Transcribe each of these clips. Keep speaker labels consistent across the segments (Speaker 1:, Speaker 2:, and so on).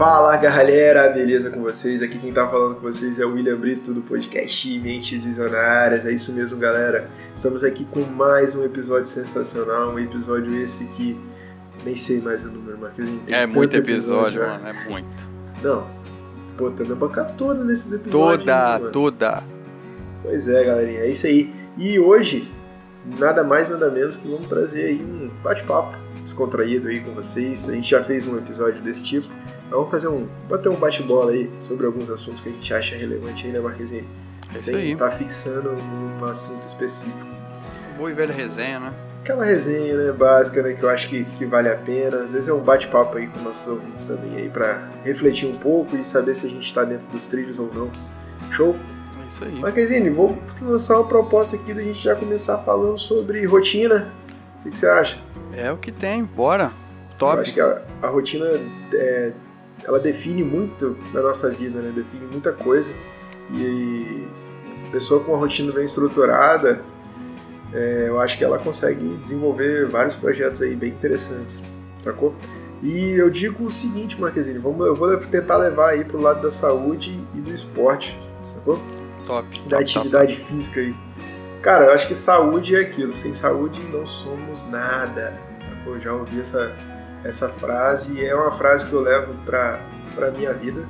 Speaker 1: Fala galera, beleza com vocês? Aqui quem tá falando com vocês é o William Brito do podcast Mentes Visionárias. É isso mesmo, galera. Estamos aqui com mais um episódio sensacional, um episódio esse que nem sei mais o número, Marquinhos.
Speaker 2: É muito episódio, episódio mano, é muito.
Speaker 1: Não, pô, tá na boca toda nesses episódios.
Speaker 2: Toda, hein, toda.
Speaker 1: Pois é, galerinha, é isso aí. E hoje, nada mais, nada menos que vamos trazer aí um bate-papo descontraído aí com vocês. A gente já fez um episódio desse tipo Vamos fazer um. bater um bate-bola aí sobre alguns assuntos que a gente acha relevante aí, né, Marquezinho?
Speaker 2: É isso aí.
Speaker 1: tá fixando um assunto específico.
Speaker 2: Boa e velha resenha, né?
Speaker 1: Aquela resenha, né, básica, né, que eu acho que, que vale a pena. Às vezes é um bate-papo aí com nossos ouvintes também aí para refletir um pouco e saber se a gente tá dentro dos trilhos ou não. Show?
Speaker 2: É isso aí.
Speaker 1: Marquezine, vou lançar uma proposta aqui da gente já começar falando sobre rotina. O que, que você acha?
Speaker 2: É o que tem, bora. Top.
Speaker 1: Eu acho que a, a rotina é, ela define muito na nossa vida, né? Define muita coisa. E pessoa com uma rotina bem estruturada, é, eu acho que ela consegue desenvolver vários projetos aí bem interessantes, sacou? E eu digo o seguinte, Marquezine, vamos, eu vou tentar levar aí pro lado da saúde e do esporte, sacou?
Speaker 2: Top.
Speaker 1: Da
Speaker 2: top,
Speaker 1: atividade
Speaker 2: top.
Speaker 1: física aí. Cara, eu acho que saúde é aquilo, sem saúde não somos nada, sacou? Eu já ouvi essa essa frase e é uma frase que eu levo para a minha vida,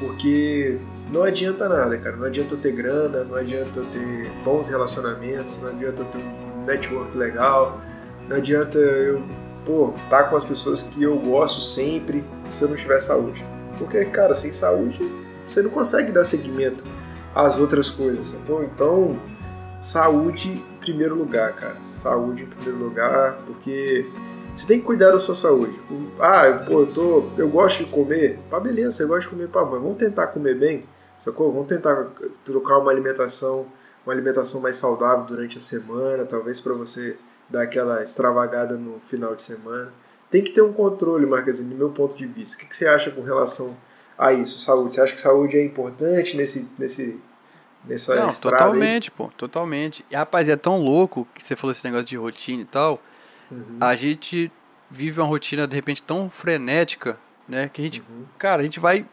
Speaker 1: porque não adianta nada, cara. Não adianta eu ter grana, não adianta eu ter bons relacionamentos, não adianta eu ter um network legal, não adianta eu, pô, estar tá com as pessoas que eu gosto sempre se eu não tiver saúde. Porque, cara, sem saúde você não consegue dar seguimento às outras coisas, sacou? Então, saúde em primeiro lugar, cara. Saúde em primeiro lugar, porque você tem que cuidar da sua saúde. Ah, pô, eu, tô, eu gosto de comer. Pá, beleza, você gosta de comer, pá, mas vamos tentar comer bem, sacou? Vamos tentar trocar uma alimentação, uma alimentação mais saudável durante a semana, talvez para você dar aquela extravagada no final de semana. Tem que ter um controle, Marquezinho, do meu ponto de vista. O que, você acha com relação a isso, saúde? Você acha que saúde é importante nesse, nesse, nessa
Speaker 2: Não, totalmente,
Speaker 1: aí?
Speaker 2: pô, totalmente. E rapaz, é tão louco que você falou esse negócio de rotina e tal. Uhum. A gente vive uma rotina de repente tão frenética, né? Que a gente, uhum. cara, a gente vai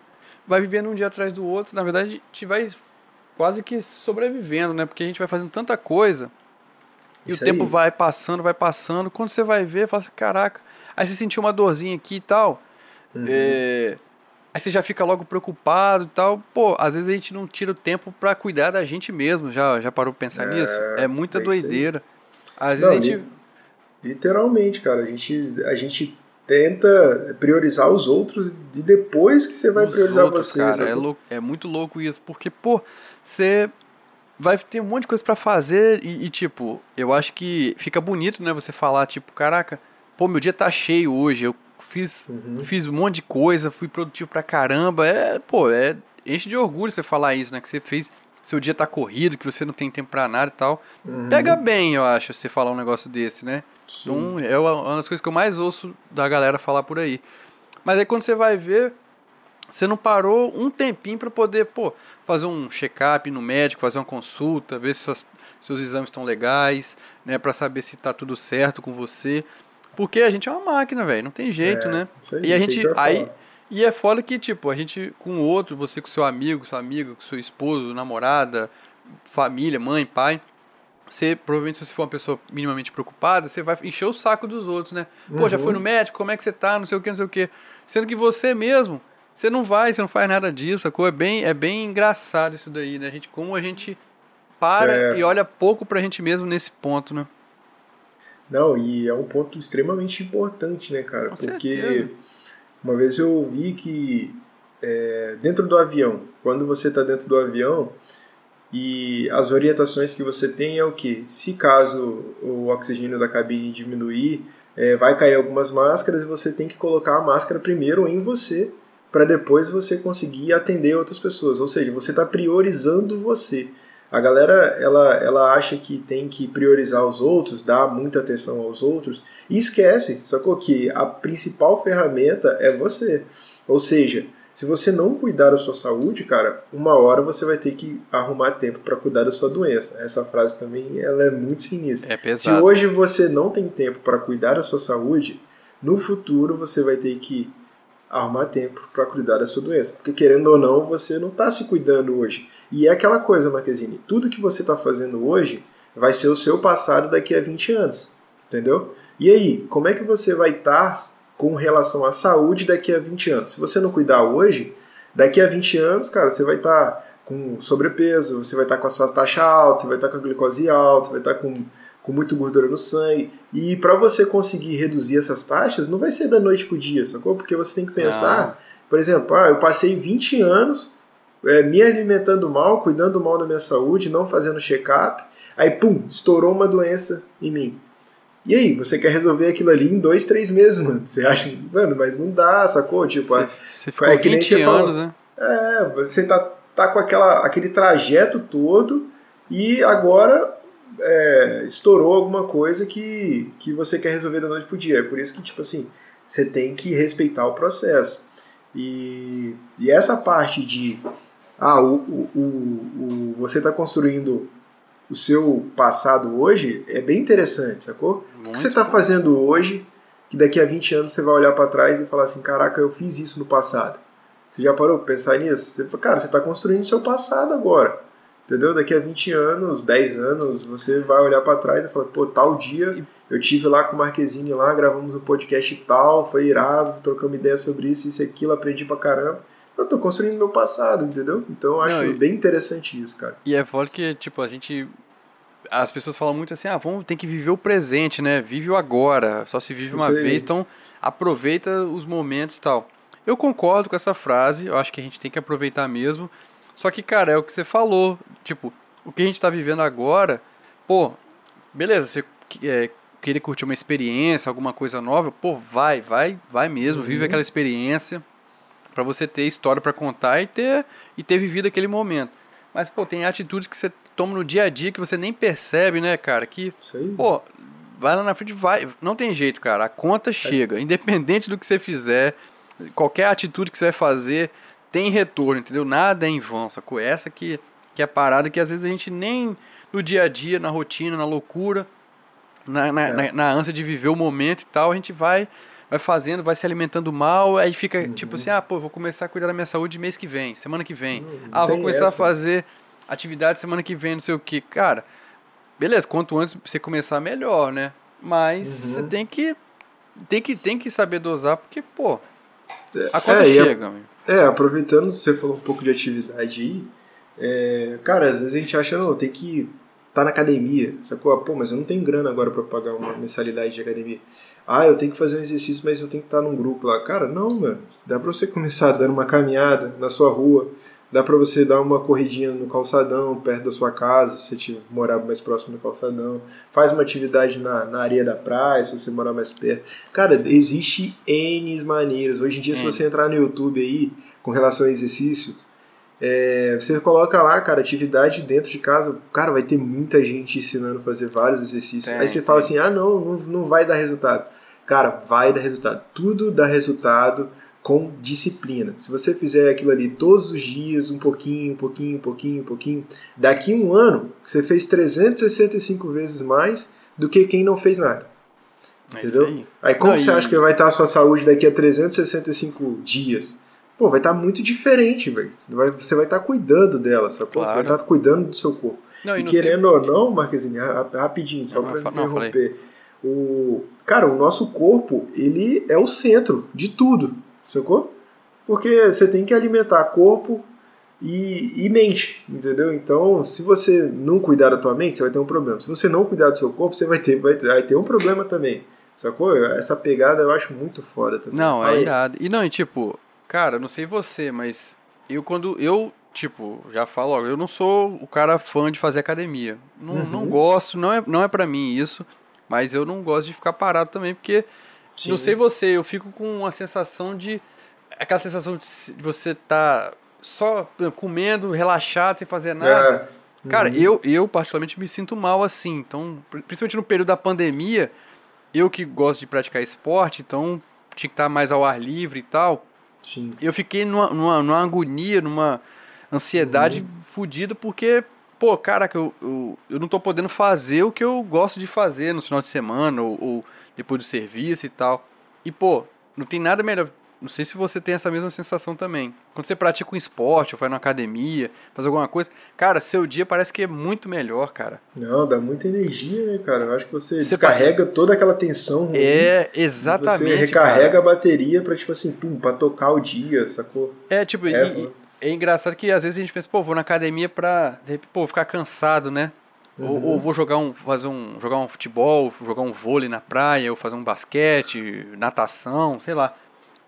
Speaker 2: vai vivendo um dia atrás do outro. Na verdade, a gente vai quase que sobrevivendo, né? Porque a gente vai fazendo tanta coisa. E Isso o tempo aí. vai passando, vai passando. Quando você vai ver, fala assim, caraca. Aí você sentiu uma dorzinha aqui e tal. Uhum. É... Aí você já fica logo preocupado e tal. Pô, às vezes a gente não tira o tempo para cuidar da gente mesmo. Já, já parou pra pensar é, nisso? É muita é doideira. Às vezes não, a gente.
Speaker 1: Literalmente, cara. A gente, a gente tenta priorizar os outros e depois que você vai os priorizar outros, você.
Speaker 2: Cara, é, louco, é, muito louco isso, porque, pô, você vai ter um monte de coisa para fazer e, e, tipo, eu acho que fica bonito, né, você falar, tipo, caraca, pô, meu dia tá cheio hoje, eu fiz, uhum. fiz um monte de coisa, fui produtivo pra caramba, é, pô, é, enche de orgulho você falar isso, né, que você fez, seu dia tá corrido, que você não tem tempo pra nada e tal. Uhum. Pega bem, eu acho, você falar um negócio desse, né? Então é uma das coisas que eu mais ouço da galera falar por aí. Mas aí quando você vai ver, você não parou um tempinho para poder, pô, fazer um check-up no médico, fazer uma consulta, ver se suas, seus exames estão legais, né, para saber se tá tudo certo com você. Porque a gente é uma máquina, velho, não tem jeito, é, né? Aí, e a gente aí e é foda que tipo, a gente com o outro, você com seu amigo, sua amiga, com seu esposo, namorada, família, mãe, pai, você, provavelmente, se você for uma pessoa minimamente preocupada, você vai encher o saco dos outros, né? Pô, uhum. já foi no médico, como é que você tá, não sei o que, não sei o que. Sendo que você mesmo, você não vai, você não faz nada disso, sacou? É bem, é bem engraçado isso daí, né? A gente, como a gente para é. e olha pouco pra gente mesmo nesse ponto, né?
Speaker 1: Não, e é um ponto extremamente importante, né, cara? Com Porque certeza. uma vez eu ouvi que é, dentro do avião, quando você tá dentro do avião, e as orientações que você tem é o que? Se caso o oxigênio da cabine diminuir, é, vai cair algumas máscaras e você tem que colocar a máscara primeiro em você para depois você conseguir atender outras pessoas. Ou seja, você está priorizando você. A galera ela, ela acha que tem que priorizar os outros, dar muita atenção aos outros e esquece, sacou? Que a principal ferramenta é você. Ou seja, se você não cuidar da sua saúde, cara, uma hora você vai ter que arrumar tempo para cuidar da sua doença. Essa frase também ela é muito sinistra.
Speaker 2: É pesado.
Speaker 1: Se hoje você não tem tempo para cuidar da sua saúde, no futuro você vai ter que arrumar tempo para cuidar da sua doença. Porque querendo ou não, você não está se cuidando hoje. E é aquela coisa, Marquezine, tudo que você está fazendo hoje vai ser o seu passado daqui a 20 anos. Entendeu? E aí, como é que você vai estar tá com relação à saúde daqui a 20 anos? Se você não cuidar hoje, daqui a 20 anos, cara, você vai estar tá com sobrepeso, você vai estar tá com a sua taxa alta, você vai estar tá com a glicose alta, você vai estar tá com, com muito gordura no sangue. E para você conseguir reduzir essas taxas, não vai ser da noite pro dia, sacou? Porque você tem que pensar, ah. por exemplo, ah, eu passei 20 anos é, me alimentando mal, cuidando mal da minha saúde, não fazendo check-up, aí pum, estourou uma doença em mim. E aí, você quer resolver aquilo ali em dois, três meses, mano. Você acha, mano, mas não dá, sacou? Tipo,
Speaker 2: você, você ficou é 20 anos, né?
Speaker 1: É, você tá, tá com aquela, aquele trajeto todo e agora é, estourou alguma coisa que, que você quer resolver da noite pro dia. É por isso que, tipo assim, você tem que respeitar o processo. E, e essa parte de ah, o, o, o, o você está construindo o seu passado hoje é bem interessante, sacou? Muito o que você está fazendo hoje que daqui a 20 anos você vai olhar para trás e falar assim, caraca, eu fiz isso no passado. Você já parou para pensar nisso? Você, cara, você está construindo seu passado agora. Entendeu? Daqui a 20 anos, 10 anos, você vai olhar para trás e falar, pô, tal dia eu tive lá com o Marquezine lá, gravamos um podcast e tal, foi irado, trocamos ideia sobre isso, isso e aquilo, aprendi pra caramba eu tô construindo meu passado, entendeu? Então eu acho Não, e, bem interessante isso, cara.
Speaker 2: E é foda que, tipo, a gente. As pessoas falam muito assim, ah, vamos, tem que viver o presente, né? Vive o agora, só se vive uma vez, então aproveita os momentos e tal. Eu concordo com essa frase, eu acho que a gente tem que aproveitar mesmo. Só que, cara, é o que você falou. Tipo, o que a gente tá vivendo agora, pô, beleza, você é, querer curtir uma experiência, alguma coisa nova, pô, vai, vai, vai mesmo, uhum. vive aquela experiência para você ter história para contar e ter e ter vivido aquele momento. Mas pô, tem atitudes que você toma no dia a dia que você nem percebe, né, cara? Que pô, vai lá na frente, vai, não tem jeito, cara. A conta chega, independente do que você fizer, qualquer atitude que você vai fazer tem retorno, entendeu? Nada é em vão, sacou? Essa que que é a parada que às vezes a gente nem no dia a dia, na rotina, na loucura, na, na, é. na, na ânsia de viver o momento e tal, a gente vai vai fazendo, vai se alimentando mal, aí fica uhum. tipo assim, ah, pô, vou começar a cuidar da minha saúde mês que vem, semana que vem. Uhum. ah, vou começar essa. a fazer atividade semana que vem, não sei o que. Cara, beleza, quanto antes você começar, melhor, né? Mas uhum. você tem que, tem que tem que saber dosar, porque, pô, a conta é, chega.
Speaker 1: A, é, aproveitando, você falou um pouco de atividade aí, é, cara, às vezes a gente acha, não, tem que tá na academia, sacou? Pô, mas eu não tenho grana agora para pagar uma mensalidade de academia. Ah, eu tenho que fazer um exercício, mas eu tenho que estar num grupo lá. Cara, não, mano. Dá pra você começar dando uma caminhada na sua rua, dá pra você dar uma corridinha no calçadão, perto da sua casa, se você morar mais próximo do calçadão. Faz uma atividade na, na areia da praia, se você morar mais perto. Cara, existe N maneiras. Hoje em dia, se você entrar no YouTube aí, com relação ao exercício, é, você coloca lá, cara, atividade dentro de casa, cara, vai ter muita gente ensinando a fazer vários exercícios. Aí você fala assim, ah, não, não, não vai dar resultado. Cara, vai dar resultado. Tudo dá resultado com disciplina. Se você fizer aquilo ali todos os dias, um pouquinho, um pouquinho, um pouquinho, um pouquinho, daqui um ano, você fez 365 vezes mais do que quem não fez nada. É Entendeu? Aí. aí. como não, você e... acha que vai estar a sua saúde daqui a 365 dias? Pô, vai estar tá muito diferente, velho. Você vai estar tá cuidando dela, sabe? Claro. Você vai estar tá cuidando do seu corpo. Não, e, e querendo sei... ou não, Marquezinho, rapidinho, só para interromper. o, cara, o nosso corpo, ele é o centro de tudo, sacou? Porque você tem que alimentar corpo e, e mente, entendeu? Então, se você não cuidar da tua mente, você vai ter um problema. Se você não cuidar do seu corpo, você vai ter, vai, vai ter um problema também. Sacou? Essa pegada eu acho muito foda também.
Speaker 2: Não, é irado. E não, e tipo, Cara, não sei você, mas eu quando eu, tipo, já falo, ó, eu não sou o cara fã de fazer academia. Não, uhum. não gosto, não é, não é para mim isso, mas eu não gosto de ficar parado também, porque Sim. não sei você, eu fico com uma sensação de aquela sensação de você tá só comendo, relaxado, sem fazer nada. É. Uhum. Cara, eu, eu particularmente me sinto mal assim. Então, principalmente no período da pandemia, eu que gosto de praticar esporte, então tinha que estar mais ao ar livre e tal. Sim. Eu fiquei numa, numa, numa agonia, numa ansiedade uhum. fodida, porque, pô, caraca, eu, eu, eu não tô podendo fazer o que eu gosto de fazer no final de semana ou, ou depois do serviço e tal. E, pô, não tem nada melhor não sei se você tem essa mesma sensação também. Quando você pratica um esporte, ou vai na academia, faz alguma coisa, cara, seu dia parece que é muito melhor, cara.
Speaker 1: Não, dá muita energia, né, cara? Eu acho que você, você descarrega pode... toda aquela tensão ruim.
Speaker 2: É, exatamente. Você
Speaker 1: recarrega
Speaker 2: cara.
Speaker 1: a bateria pra, tipo assim, pum, pra tocar o dia, sacou?
Speaker 2: É, tipo, é, e, é engraçado que às vezes a gente pensa, pô, vou na academia pra, pô, ficar cansado, né? Uhum. Ou, ou, vou jogar um, fazer um, jogar um futebol, jogar um vôlei na praia, ou fazer um basquete, natação, sei lá.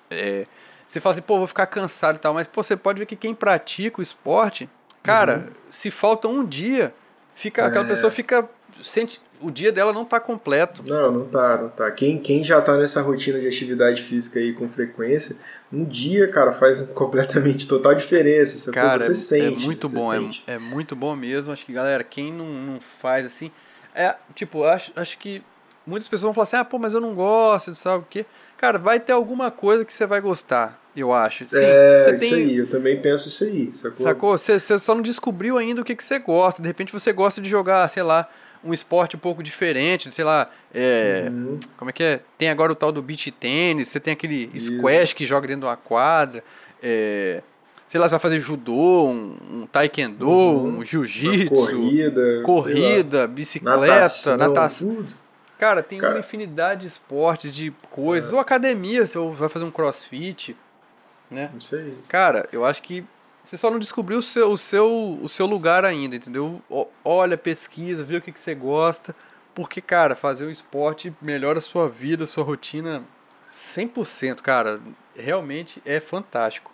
Speaker 2: É, você fala assim, pô, vou ficar cansado e tal, mas pô, você pode ver que quem pratica o esporte, cara, uhum. se falta um dia, fica, é. aquela pessoa fica. Sente, o dia dela não tá completo.
Speaker 1: Não, não tá, não tá. Quem, quem já tá nessa rotina de atividade física aí com frequência, um dia, cara, faz completamente total diferença. Você,
Speaker 2: cara,
Speaker 1: você
Speaker 2: é,
Speaker 1: sente.
Speaker 2: É muito bom, é, é, muito bom mesmo. Acho que, galera, quem não, não faz assim. É, tipo, acho, acho que muitas pessoas vão falar assim, ah, pô, mas eu não gosto, sabe o quê? Cara, vai ter alguma coisa que você vai gostar, eu acho.
Speaker 1: Sim, é, você isso tem... aí, eu também penso isso aí, sacou?
Speaker 2: Sacou? Você, você só não descobriu ainda o que, que você gosta. De repente você gosta de jogar, sei lá, um esporte um pouco diferente, sei lá, é, uhum. como é que é? Tem agora o tal do beach tênis, você tem aquele Isso. squash que joga dentro de uma quadra, é, sei lá, você vai fazer judô, um, um taekwondo, uhum. um jiu-jitsu,
Speaker 1: corrida,
Speaker 2: corrida bicicleta, natação. natação. Cara, tem Cara. uma infinidade de esportes, de coisas, é. ou academia, você vai fazer um crossfit, né?
Speaker 1: Isso aí.
Speaker 2: Cara, eu acho que você só não descobriu o seu, o seu, o seu lugar ainda, entendeu? Olha, pesquisa, vê o que, que você gosta. Porque, cara, fazer o esporte melhora a sua vida, a sua rotina 100%, cara. Realmente é fantástico.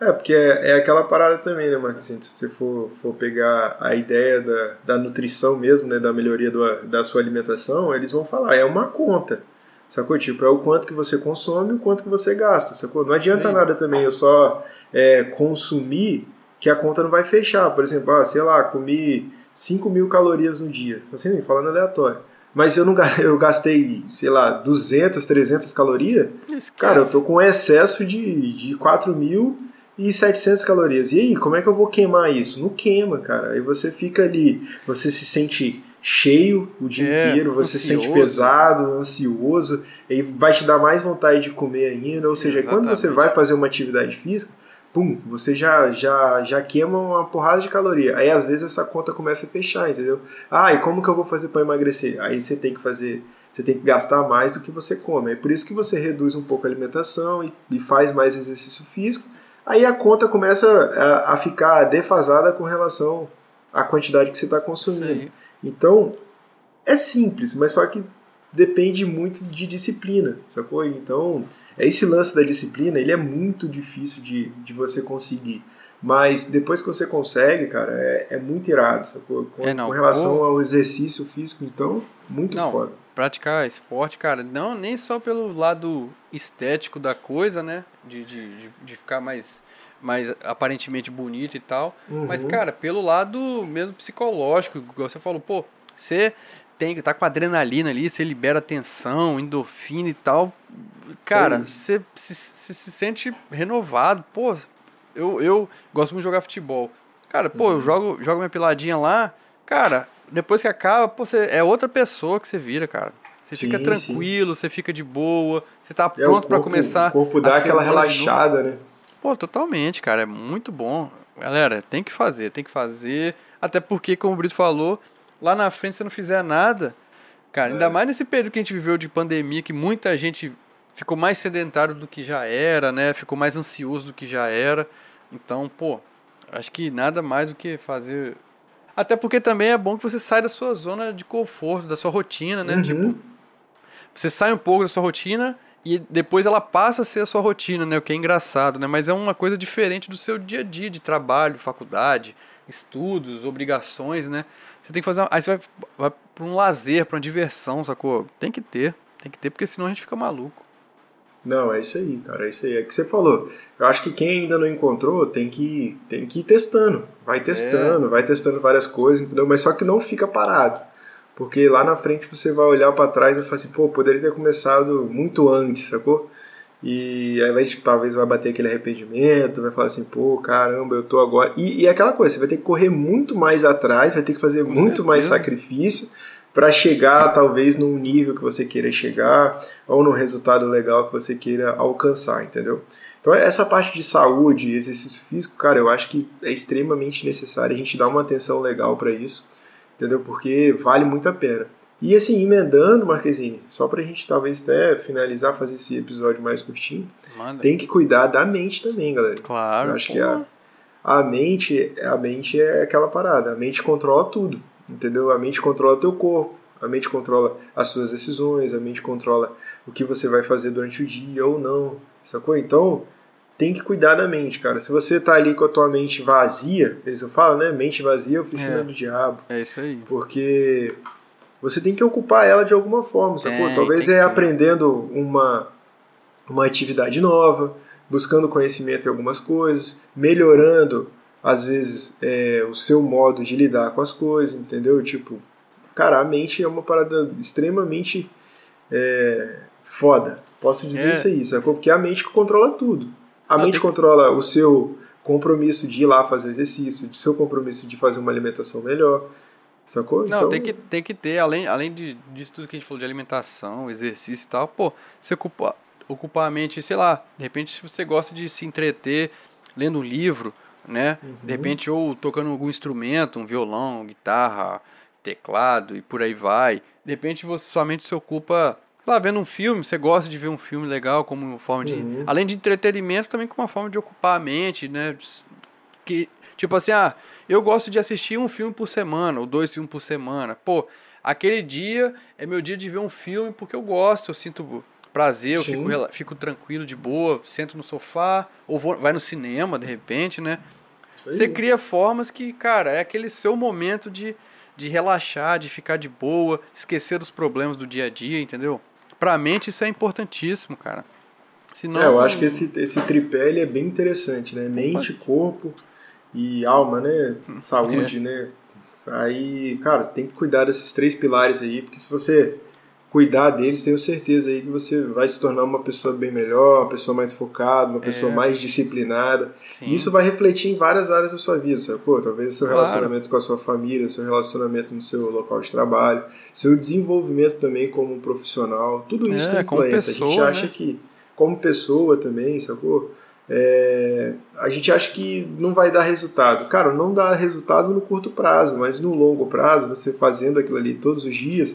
Speaker 1: É, porque é, é aquela parada também, né, Marcos? Assim, se você for, for pegar a ideia da, da nutrição mesmo, né, da melhoria do, da sua alimentação, eles vão falar, é uma conta. Sacou? Tipo, é o quanto que você consome e o quanto que você gasta, sacou? Não adianta Sim. nada também eu só é, consumir que a conta não vai fechar. Por exemplo, ah, sei lá, comi 5 mil calorias no dia. Assim, falando aleatório. Mas eu não eu gastei, sei lá, 200, 300 calorias. Esquece. Cara, eu tô com excesso de, de 4 mil e 700 calorias. E aí, como é que eu vou queimar isso? Não queima, cara. Aí você fica ali, você se sente cheio o dia é, inteiro, você ansioso. se sente pesado, ansioso, e vai te dar mais vontade de comer ainda. Ou seja, Exatamente. quando você vai fazer uma atividade física, pum, você já, já, já queima uma porrada de caloria. Aí às vezes essa conta começa a fechar, entendeu? Ah, e como que eu vou fazer para emagrecer? Aí você tem que fazer, você tem que gastar mais do que você come. É por isso que você reduz um pouco a alimentação e, e faz mais exercício físico. Aí a conta começa a, a ficar defasada com relação à quantidade que você está consumindo. Sim. Então, é simples, mas só que depende muito de disciplina, sacou? Então, esse lance da disciplina, ele é muito difícil de, de você conseguir. Mas depois que você consegue, cara, é, é muito irado? Com, é, com relação ao exercício físico, então, muito
Speaker 2: não,
Speaker 1: foda.
Speaker 2: Praticar esporte, cara, não nem só pelo lado estético da coisa, né? De, de, de ficar mais mais aparentemente bonito e tal. Uhum. Mas, cara, pelo lado mesmo psicológico, igual você falou, pô, você tem tá com adrenalina ali, você libera tensão, endorfina e tal. Cara, você se, se, se, sente renovado. Pô, eu, eu gosto muito de jogar futebol. Cara, pô, uhum. eu jogo, jogo minha piladinha lá. Cara, depois que acaba, pô, você, é outra pessoa que você vira, cara. Você sim, fica tranquilo, sim. você fica de boa, você tá é, pronto é, para começar.
Speaker 1: O corpo dá aquela relaxada, né?
Speaker 2: Pô, totalmente, cara. É muito bom. Galera, tem que fazer, tem que fazer. Até porque, como o Brito falou, lá na frente, se não fizer nada, cara, é. ainda mais nesse período que a gente viveu de pandemia, que muita gente ficou mais sedentário do que já era, né? Ficou mais ansioso do que já era. Então, pô, acho que nada mais do que fazer. Até porque também é bom que você saia da sua zona de conforto, da sua rotina, né? Uhum. Tipo, você sai um pouco da sua rotina e depois ela passa a ser a sua rotina, né? O que é engraçado, né? Mas é uma coisa diferente do seu dia a dia de trabalho, faculdade, estudos, obrigações, né? Você tem que fazer. Uma... Aí você vai, vai para um lazer, para uma diversão, sacou? Tem que ter, tem que ter, porque senão a gente fica maluco.
Speaker 1: Não, é isso aí, cara, é isso aí. É que você falou. Eu acho que quem ainda não encontrou tem que, tem que ir testando. Vai testando, é. vai testando várias coisas, entendeu? Mas só que não fica parado. Porque lá na frente você vai olhar para trás e vai falar assim, pô, poderia ter começado muito antes, sacou? E aí vai, talvez vai bater aquele arrependimento, vai falar assim, pô, caramba, eu tô agora. E, e é aquela coisa, você vai ter que correr muito mais atrás, vai ter que fazer Com muito certeza. mais sacrifício, para chegar talvez num nível que você queira chegar ou num resultado legal que você queira alcançar, entendeu? Então essa parte de saúde, exercício físico, cara, eu acho que é extremamente necessário a gente dar uma atenção legal para isso, entendeu? Porque vale muito a pena. E assim, emendando, Marquezine, só pra gente talvez até finalizar, fazer esse episódio mais curtinho,
Speaker 2: Manda.
Speaker 1: tem que cuidar da mente também, galera.
Speaker 2: Claro.
Speaker 1: Eu acho
Speaker 2: pô.
Speaker 1: que a, a mente, a mente é aquela parada, a mente controla tudo, entendeu? A mente controla teu corpo, a mente controla as suas decisões, a mente controla o que você vai fazer durante o dia ou não, sacou? Então, tem que cuidar da mente, cara. Se você tá ali com a tua mente vazia, eles falam, né? Mente vazia é oficina
Speaker 2: É.
Speaker 1: do diabo.
Speaker 2: É isso aí.
Speaker 1: Porque você tem que ocupar ela de alguma forma, sacou?
Speaker 2: Tem,
Speaker 1: Talvez é aprendendo uma, uma atividade nova, buscando conhecimento em algumas coisas, melhorando, às vezes, é, o seu modo de lidar com as coisas, entendeu? Tipo, cara, a mente é uma parada extremamente é, foda. Posso dizer
Speaker 2: É.
Speaker 1: isso aí, sacou? Porque é a mente controla tudo. A
Speaker 2: Não,
Speaker 1: mente
Speaker 2: tem-
Speaker 1: controla o seu compromisso de ir lá fazer exercício, o seu compromisso de fazer uma alimentação melhor, sacou?
Speaker 2: Não,
Speaker 1: Então,
Speaker 2: tem, que, tem que ter, além, além de, disso tudo que a gente falou de alimentação, exercício e tal, pô, você ocupa, ocupar a mente, sei lá, de repente se você gosta de se entreter lendo um livro, né?
Speaker 1: Uhum.
Speaker 2: De repente, ou tocando algum instrumento, um violão, guitarra, teclado e por aí vai. De repente você sua mente se ocupa, lá, vendo um filme, você gosta de ver um filme legal como uma forma de.
Speaker 1: Uhum.
Speaker 2: Além de entretenimento, também como uma forma de ocupar a mente, né? Que, tipo assim, ah, eu gosto de assistir um filme por semana, ou dois filmes por semana. Pô, aquele dia é meu dia de ver um filme porque eu gosto, eu sinto prazer, eu fico, fico tranquilo, de boa, sento no sofá, ou vou, vai no cinema, de repente, né? Você cria formas que, cara, é aquele seu momento de, de relaxar, de ficar de boa, esquecer dos problemas do dia a dia, entendeu? Pra mente isso é importantíssimo, cara. Senão,
Speaker 1: É, eu acho que esse, esse tripé é bem interessante, né? Mente, corpo e alma, né?
Speaker 2: Hum,
Speaker 1: Saúde,
Speaker 2: é.
Speaker 1: né? Aí, cara, tem que cuidar desses três pilares aí, porque se você cuidar deles, tenho certeza aí que você vai se tornar uma pessoa bem melhor, uma pessoa mais focada, uma pessoa
Speaker 2: É.
Speaker 1: mais disciplinada.
Speaker 2: sim.
Speaker 1: E isso vai refletir em várias áreas da sua vida, sacou? Talvez o seu
Speaker 2: Claro.
Speaker 1: relacionamento com a sua família, seu relacionamento no seu local de trabalho, seu desenvolvimento também como profissional, tudo isso
Speaker 2: É,
Speaker 1: tem influência. a gente
Speaker 2: pessoa,
Speaker 1: acha
Speaker 2: né?
Speaker 1: que, como pessoa também, sacou? É, a gente acha que não vai dar resultado. Cara, não dá resultado no curto prazo, mas no longo prazo, você fazendo aquilo ali todos os dias,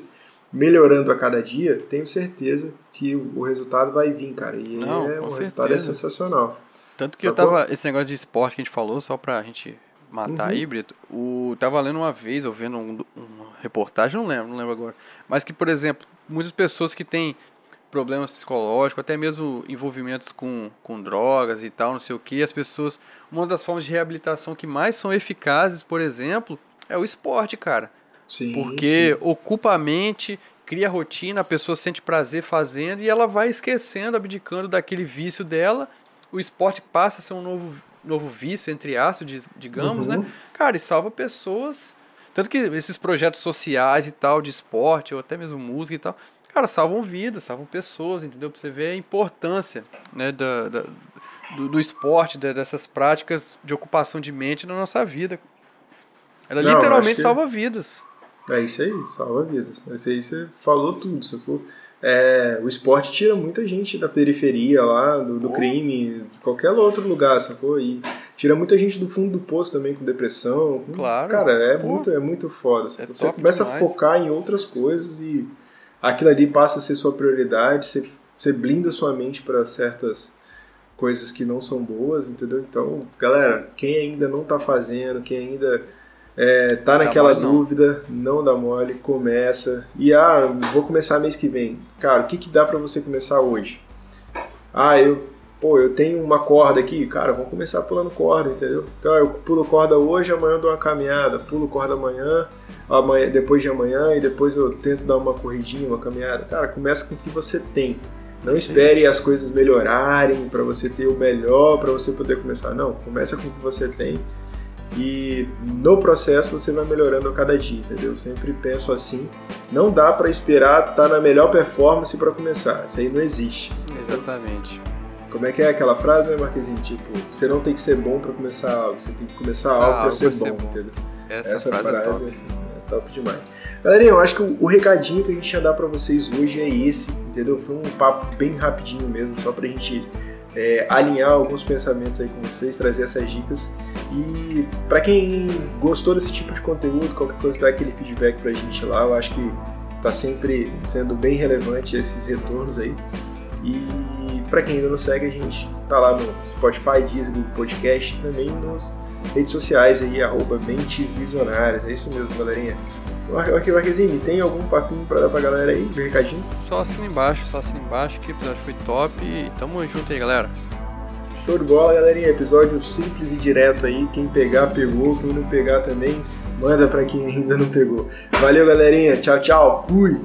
Speaker 1: melhorando a cada dia, tenho certeza que o resultado vai vir, cara. E
Speaker 2: Não,
Speaker 1: é, o resultado é
Speaker 2: certeza.
Speaker 1: sensacional.
Speaker 2: Tanto que eu tava. Esse negócio de esporte que a gente falou, só pra gente matar
Speaker 1: Uhum.
Speaker 2: aí, Brito. O, tava lendo uma vez, ou vendo um, uma reportagem, não lembro, não lembro agora. Mas que, por exemplo, muitas pessoas que têm problemas psicológicos, até mesmo envolvimentos com, com drogas e tal, não sei o que, as pessoas. Uma das formas de reabilitação que mais são eficazes, por exemplo, é o esporte, cara.
Speaker 1: Sim,
Speaker 2: Porque ocupa a mente, cria rotina, a pessoa sente prazer fazendo e ela vai esquecendo, abdicando daquele vício dela. O esporte passa a ser um novo, novo vício, entre aspas, digamos,
Speaker 1: Uhum.
Speaker 2: né? Cara, e salva pessoas. Tanto que esses projetos sociais e tal, de esporte, ou até mesmo música e tal, cara, salvam vidas, salvam pessoas, entendeu? Pra você ver a importância né, da, da- do, do esporte, da- dessas práticas de ocupação de mente na nossa vida. Ela
Speaker 1: Não,
Speaker 2: literalmente
Speaker 1: que-
Speaker 2: salva vidas.
Speaker 1: É isso aí, salva vidas. Isso aí você falou tudo, sacou? É, o esporte tira muita gente da periferia lá, do, do crime, de qualquer outro lugar, sacou? E tira muita gente do fundo do poço também com depressão.
Speaker 2: Claro.
Speaker 1: Cara, é
Speaker 2: Pô.
Speaker 1: muito, é muito foda.
Speaker 2: É
Speaker 1: você começa
Speaker 2: demais.
Speaker 1: a focar em outras coisas e aquilo ali passa a ser sua prioridade, você, você blinda sua mente para certas coisas que não são boas, entendeu? Então, galera, quem ainda não tá fazendo, quem ainda é, tá naquela
Speaker 2: mole, não.
Speaker 1: dúvida, não dá mole, começa. E ah, vou começar mês que vem. Cara, o que, que dá pra você começar hoje? Ah, eu, pô, eu tenho uma corda aqui, cara, vamos começar pulando corda, entendeu? Então eu pulo corda hoje, amanhã eu dou uma caminhada, pulo corda amanhã, amanhã, depois de amanhã e depois eu tento dar uma corridinha, uma caminhada. Cara, começa com o que você tem. Não espere as coisas melhorarem pra você ter o melhor pra você poder começar. Não, começa com o que você tem e no processo você vai melhorando a cada dia, entendeu? Eu sempre penso assim. Não dá pra esperar estar na melhor performance pra começar. Isso aí não existe.
Speaker 2: Exatamente.
Speaker 1: Como é que é aquela frase, né, Marquezinho? Tipo, você não tem que ser bom pra começar algo, você tem que começar algo pra
Speaker 2: algo
Speaker 1: ser
Speaker 2: pra ser
Speaker 1: bom,
Speaker 2: bom.
Speaker 1: entendeu?
Speaker 2: Essa,
Speaker 1: Essa
Speaker 2: frase,
Speaker 1: frase
Speaker 2: é top.
Speaker 1: é, é top demais. Galerinha, eu acho que o, o, recadinho que a gente ia dar para vocês hoje é esse, entendeu? Foi um papo bem rapidinho mesmo, só pra gente é, alinhar alguns pensamentos aí com vocês, trazer essas dicas. E para quem gostou desse tipo de conteúdo, qualquer coisa, dá aquele feedback pra gente lá. Eu acho que tá sempre sendo bem relevante esses retornos aí. E para quem ainda não segue, a gente tá lá no Spotify, Disney, Podcast, também nas redes sociais aí, arroba Mentes Visionárias. É isso mesmo, galerinha. Aqui, Marquezinho, tem algum papinho pra dar pra galera aí, um recadinho?
Speaker 2: Só assina embaixo, só assina embaixo, que o episódio foi top e tamo junto aí, galera.
Speaker 1: Show de bola, galerinha. Episódio simples e direto aí. Quem pegar, pegou. Quem não pegar também, manda pra quem ainda não pegou. Valeu, galerinha. Tchau, tchau. Fui!